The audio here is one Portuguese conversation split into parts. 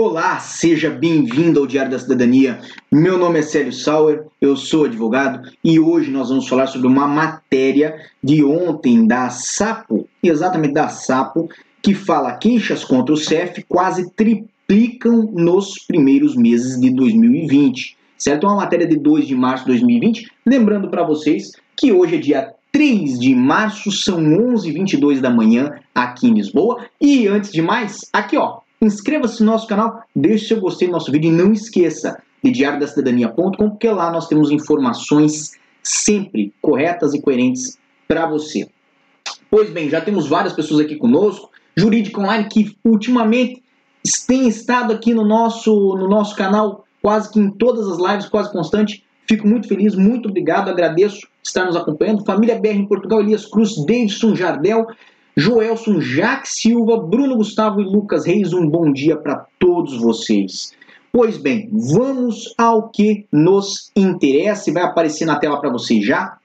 Olá, seja bem-vindo ao Diário da Cidadania. Meu nome é Célio Sauer, eu sou advogado e hoje nós vamos falar sobre uma matéria de ontem da Sapo, exatamente da Sapo, que fala queixas contra o CEF quase triplicam nos primeiros meses de 2020. Certo? É uma matéria de 2 de março de 2020. Lembrando para vocês que hoje é dia 3 de março, são 11h22 da manhã aqui em Lisboa. E antes de mais, aqui ó, Inscreva-se no nosso canal, deixe seu gostei no nosso vídeo e não esqueça de diariodacidadania.com, porque lá nós temos informações sempre corretas e coerentes para você. Pois bem, já temos várias pessoas aqui conosco, Jurídica Online, que ultimamente tem estado aqui no nosso, no nosso canal, quase que em todas as lives, quase constante. Fico muito feliz, muito obrigado, agradeço estar nos acompanhando. Família BR em Portugal, Elias Cruz, Davidson Jardel, Joelson, Jaque Silva, Bruno Gustavo e Lucas Reis, um bom dia para todos vocês. Pois bem, vamos ao que nos interessa e vai aparecer na tela para vocês já.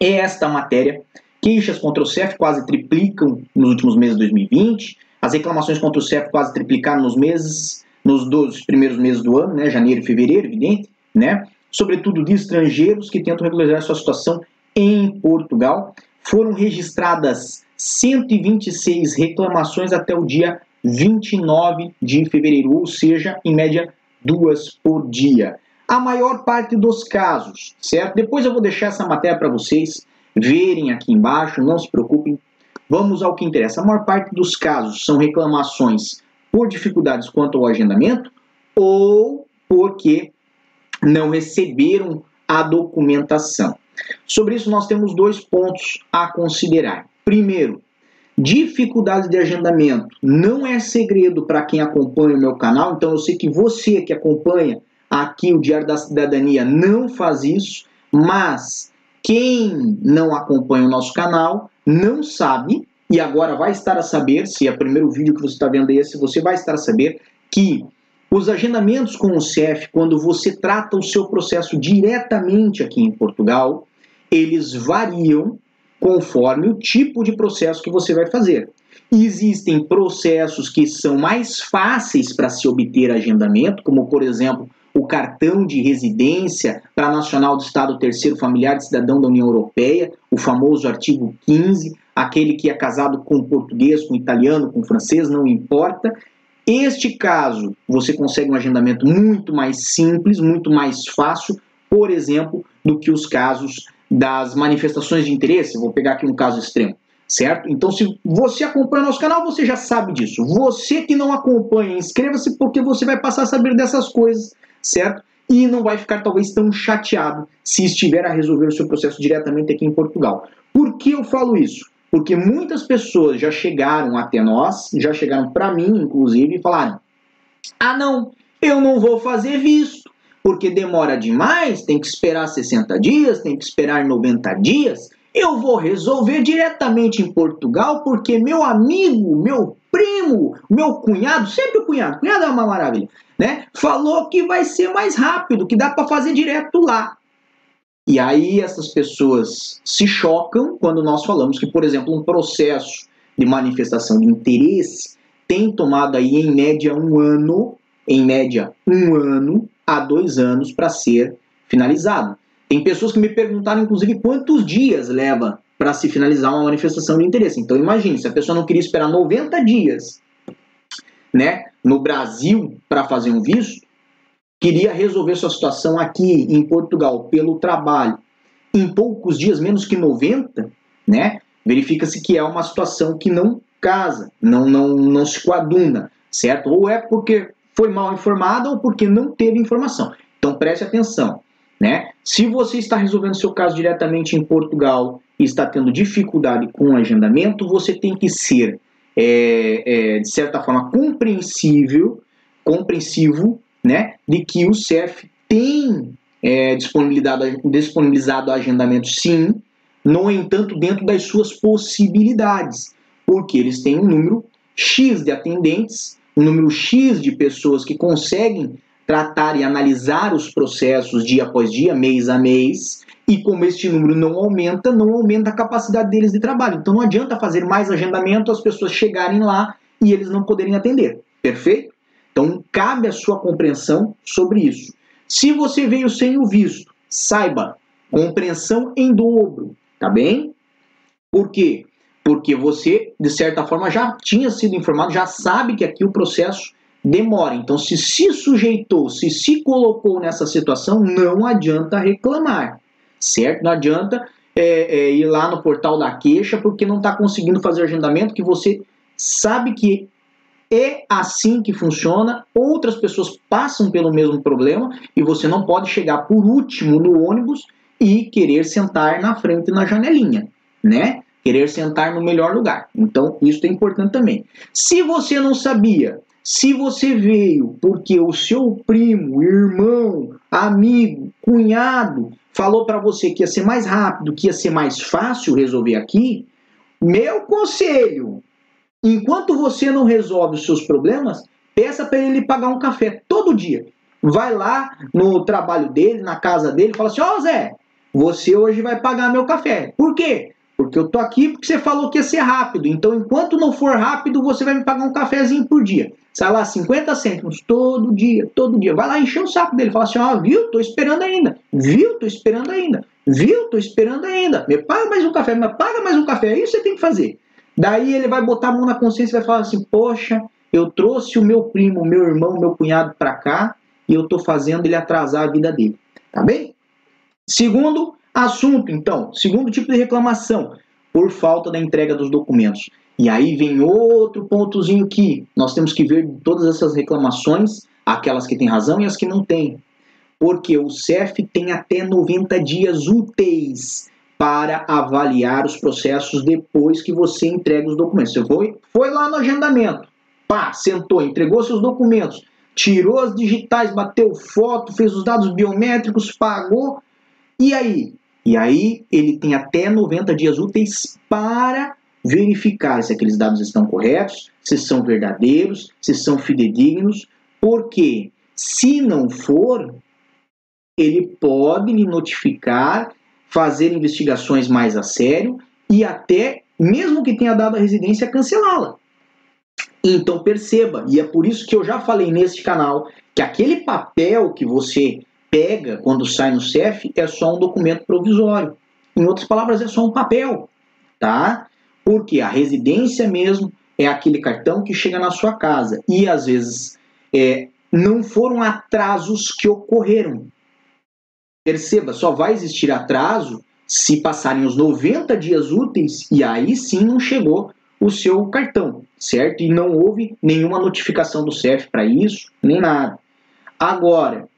É esta matéria. Queixas contra o CEF quase triplicam nos últimos meses de 2020. As reclamações contra o CEF quase triplicaram nos meses, nos dois primeiros meses do ano, né, janeiro e fevereiro, evidente, né? Sobretudo de estrangeiros que tentam regularizar sua situação em Portugal. Foram registradas 126 reclamações até o dia 29 de fevereiro, ou seja, em média duas por dia. A maior parte dos casos, certo? Depois eu vou deixar essa matéria para vocês verem aqui embaixo, não se preocupem. Vamos ao que interessa. A maior parte dos casos são reclamações por dificuldades quanto ao agendamento ou porque não receberam a documentação. Sobre isso, nós temos dois pontos a considerar. Primeiro, dificuldade de agendamento. Não é segredo para quem acompanha o meu canal, então eu sei que você que acompanha aqui o Diário da Cidadania não faz isso, mas quem não acompanha o nosso canal não sabe, e agora vai estar a saber, se é o primeiro vídeo que você está vendo esse, você vai estar a saber que os agendamentos com o CEF, quando você trata o seu processo diretamente aqui em Portugal, eles variam conforme o tipo de processo que você vai fazer. Existem processos que são mais fáceis para se obter agendamento, como por exemplo o cartão de residência para nacional do Estado terceiro familiar de cidadão da União Europeia, o famoso artigo 15, aquele que é casado com português, com italiano, com francês, não importa. Este caso, você consegue um agendamento muito mais simples, muito mais fácil, por exemplo, do que os casos das manifestações de interesse, vou pegar aqui um caso extremo, certo? Então, se você acompanha nosso canal, você já sabe disso. Você que não acompanha, inscreva-se porque você vai passar a saber dessas coisas, certo? E não vai ficar talvez tão chateado se estiver a resolver o seu processo diretamente aqui em Portugal. Por que eu falo isso? Porque muitas pessoas já chegaram até nós, já chegaram para mim, inclusive, e falaram: ah, não, eu não vou fazer visto porque demora demais, tem que esperar 60 dias, tem que esperar 90 dias. Eu vou resolver diretamente em Portugal, porque meu amigo, meu primo, meu cunhado, sempre o cunhado, cunhado é uma maravilha, né? Falou que vai ser mais rápido, que dá para fazer direto lá. E aí essas pessoas se chocam quando nós falamos que, por exemplo, um processo de manifestação de interesse tem tomado aí em média um ano, em média um ano, a dois anos para ser finalizado. Tem pessoas que me perguntaram, inclusive, quantos dias leva para se finalizar uma manifestação de interesse. Então, imagine, se a pessoa não queria esperar 90 dias né, no Brasil para fazer um visto, queria resolver sua situação aqui em Portugal pelo trabalho em poucos dias, menos que 90, né, verifica-se que é uma situação que não casa, não, não, não se coaduna, certo? Ou é porque foi mal informada ou porque não teve informação. Então preste atenção. Né? Se você está resolvendo seu caso diretamente em Portugal e está tendo dificuldade com o agendamento, você tem que ser, é, é, de certa forma, compreensível, compreensivo né, de que o CEF tem é, disponibilizado, disponibilizado agendamento sim, no entanto, dentro das suas possibilidades, porque eles têm um número X de atendentes um número X de pessoas que conseguem tratar e analisar os processos dia após dia, mês a mês, e como este número não aumenta, não aumenta a capacidade deles de trabalho. Então não adianta fazer mais agendamento, as pessoas chegarem lá e eles não poderem atender. Perfeito? Então, cabe a sua compreensão sobre isso. Se você veio sem o visto, saiba, compreensão em dobro, tá bem? Por quê? Porque você, de certa forma, já tinha sido informado, já sabe que aqui o processo demora. Então, se se sujeitou, se se colocou nessa situação, não adianta reclamar, certo? Não adianta é, é, ir lá no portal da queixa porque não está conseguindo fazer agendamento, que você sabe que é assim que funciona. Outras pessoas passam pelo mesmo problema e você não pode chegar por último no ônibus e querer sentar na frente na janelinha, né? Querer sentar no melhor lugar. Então, isso é importante também. Se você não sabia, se você veio porque o seu primo, irmão, amigo, cunhado falou para você que ia ser mais rápido, que ia ser mais fácil resolver aqui, meu conselho, enquanto você não resolve os seus problemas, peça para ele pagar um café todo dia. Vai lá no trabalho dele, na casa dele, fala assim: Ó oh, Zé, você hoje vai pagar meu café. Por quê? Porque eu tô aqui porque você falou que ia ser rápido. Então, enquanto não for rápido, você vai me pagar um cafezinho por dia. Sai lá, 50 cêntimos, todo dia, todo dia. Vai lá encher o saco dele. Fala assim, ó, viu? Tô esperando ainda. Viu? Tô esperando ainda. Viu? Tô esperando ainda. Me paga mais um café, me paga mais um café. É isso você tem que fazer. Daí ele vai botar a mão na consciência e vai falar assim, poxa, eu trouxe o meu primo, meu irmão, meu cunhado para cá e eu tô fazendo ele atrasar a vida dele. Tá bem? Segundo, Assunto, então, segundo tipo de reclamação, por falta da entrega dos documentos. E aí vem outro pontozinho que nós temos que ver todas essas reclamações, aquelas que têm razão e as que não têm. Porque o CEF tem até 90 dias úteis para avaliar os processos depois que você entrega os documentos. Você foi, foi lá no agendamento, pá, sentou, entregou seus documentos, tirou as digitais, bateu foto, fez os dados biométricos, pagou. E aí? E aí ele tem até 90 dias úteis para verificar se aqueles dados estão corretos, se são verdadeiros, se são fidedignos, porque se não for, ele pode lhe notificar, fazer investigações mais a sério e até, mesmo que tenha dado a residência, cancelá-la. Então perceba, e é por isso que eu já falei neste canal, que aquele papel que você pega quando sai no CEF é só um documento provisório. Em outras palavras, é só um papel, tá? Porque a residência mesmo é aquele cartão que chega na sua casa e às vezes é, não foram atrasos que ocorreram. Perceba, só vai existir atraso se passarem os 90 dias úteis e aí sim não chegou o seu cartão, certo? E não houve nenhuma notificação do CEF para isso, nem nada. Agora,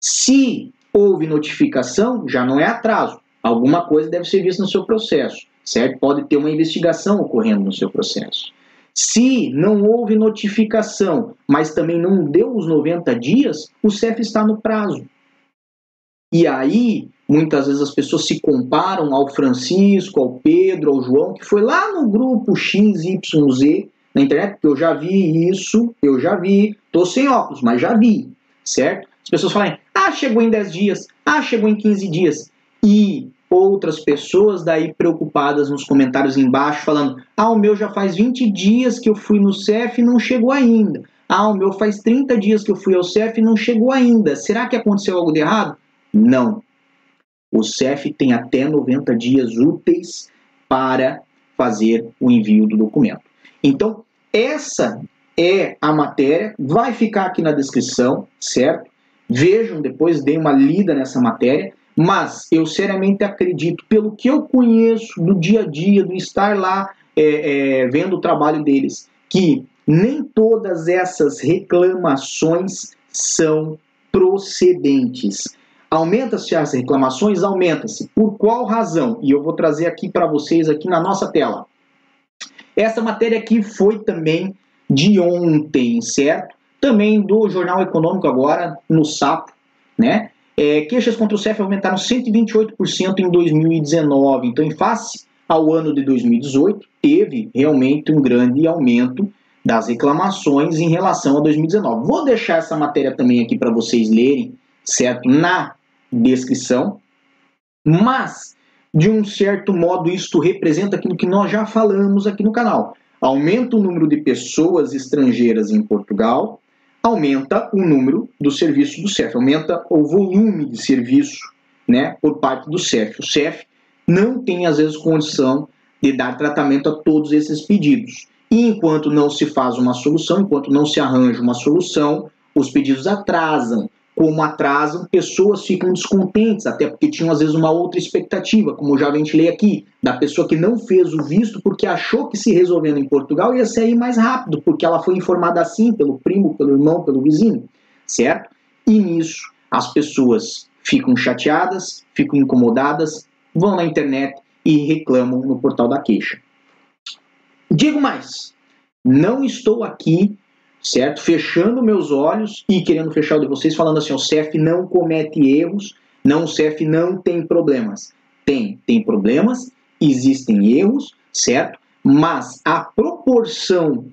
se houve notificação, já não é atraso. Alguma coisa deve ser vista no seu processo, certo? Pode ter uma investigação ocorrendo no seu processo. Se não houve notificação, mas também não deu os 90 dias, o CEF está no prazo. E aí, muitas vezes as pessoas se comparam ao Francisco, ao Pedro, ao João, que foi lá no grupo XYZ na internet, porque eu já vi isso, eu já vi, tô sem óculos, mas já vi, certo? As pessoas falam, ah, chegou em 10 dias, ah, chegou em 15 dias. E outras pessoas daí preocupadas nos comentários embaixo falando, ah, o meu já faz 20 dias que eu fui no CEF e não chegou ainda. Ah, o meu faz 30 dias que eu fui ao CEF e não chegou ainda. Será que aconteceu algo de errado? Não. O CEF tem até 90 dias úteis para fazer o envio do documento. Então, essa é a matéria, vai ficar aqui na descrição, certo? Vejam depois, deem uma lida nessa matéria, mas eu seriamente acredito, pelo que eu conheço do dia a dia, do estar lá é, é, vendo o trabalho deles, que nem todas essas reclamações são procedentes. Aumenta-se as reclamações? Aumenta-se. Por qual razão? E eu vou trazer aqui para vocês aqui na nossa tela. Essa matéria aqui foi também de ontem, certo? Também do Jornal Econômico agora, no Sapo, né? É, queixas contra o CEF aumentaram 128% em 2019. Então, em face ao ano de 2018, teve realmente um grande aumento das reclamações em relação a 2019. Vou deixar essa matéria também aqui para vocês lerem, certo? Na descrição. Mas, de um certo modo, isto representa aquilo que nós já falamos aqui no canal. Aumenta o número de pessoas estrangeiras em Portugal, aumenta o número do serviço do CEF, aumenta o volume de serviço né, por parte do CEF. O CEF não tem, às vezes, condição de dar tratamento a todos esses pedidos. E enquanto não se faz uma solução, enquanto não se arranja uma solução, os pedidos atrasam. Como atrasam, pessoas ficam descontentes, até porque tinham às vezes uma outra expectativa, como já ventilei aqui, da pessoa que não fez o visto porque achou que se resolvendo em Portugal ia sair mais rápido, porque ela foi informada assim pelo primo, pelo irmão, pelo vizinho, certo? E nisso as pessoas ficam chateadas, ficam incomodadas, vão na internet e reclamam no portal da queixa. Digo mais, não estou aqui, certo, fechando meus olhos e querendo fechar o de vocês, falando assim, o CEF não comete erros, não, o CEF não tem problemas. Tem, tem problemas, existem erros, certo? Mas a proporção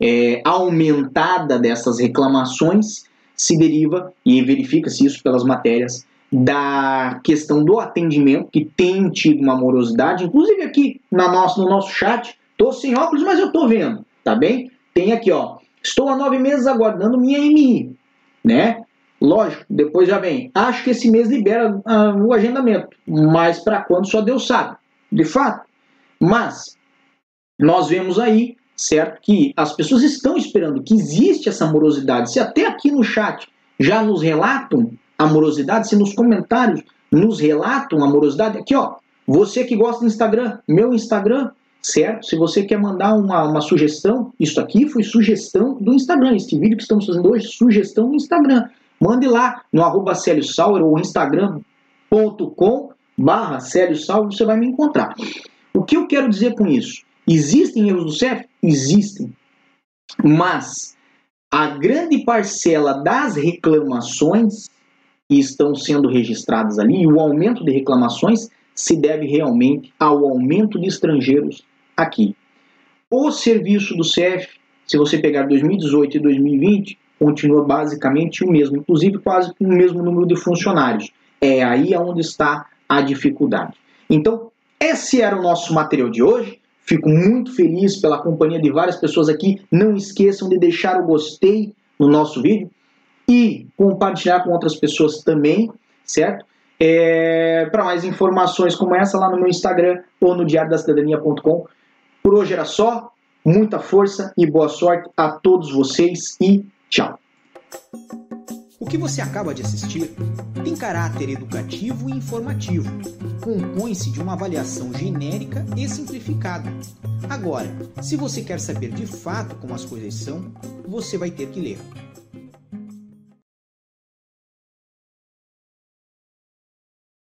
é, aumentada dessas reclamações se deriva, e verifica-se isso pelas matérias, da questão do atendimento, que tem tido uma morosidade, inclusive aqui na nosso, no nosso chat, Tô sem óculos, mas eu tô vendo, tá bem? Tem aqui, ó. Estou há nove meses aguardando minha MI, né? Lógico, depois já vem. Acho que esse mês libera uh, o agendamento, mas para quando só Deus sabe, de fato. Mas nós vemos aí, certo, que as pessoas estão esperando que existe essa morosidade. Se até aqui no chat já nos relatam a morosidade, se nos comentários nos relatam a morosidade, aqui ó, você que gosta do Instagram, meu Instagram, certo? Se você quer mandar uma, uma sugestão, isso aqui foi sugestão do Instagram. Este vídeo que estamos fazendo hoje, sugestão do Instagram. Mande lá no arroba Célio Sauer ou instagram.com barra Célio Sauer, você vai me encontrar. O que eu quero dizer com isso? Existem erros do CEF? Existem. Mas a grande parcela das reclamações que estão sendo registradas ali, e o aumento de reclamações, se deve realmente ao aumento de estrangeiros aqui. O serviço do CEF, se você pegar 2018 e 2020, continua basicamente o mesmo, inclusive quase o mesmo número de funcionários. É aí onde está a dificuldade. Então, esse era o nosso material de hoje. Fico muito feliz pela companhia de várias pessoas aqui. Não esqueçam de deixar o gostei no nosso vídeo e compartilhar com outras pessoas também, certo? É, Para mais informações como essa, lá no meu Instagram ou no diariodacidadania.com. Por hoje era só. Muita força e boa sorte a todos vocês e tchau. O que você acaba de assistir tem caráter educativo e informativo. Compõe-se de uma avaliação genérica e simplificada. Agora, se você quer saber de fato como as coisas são, você vai ter que ler.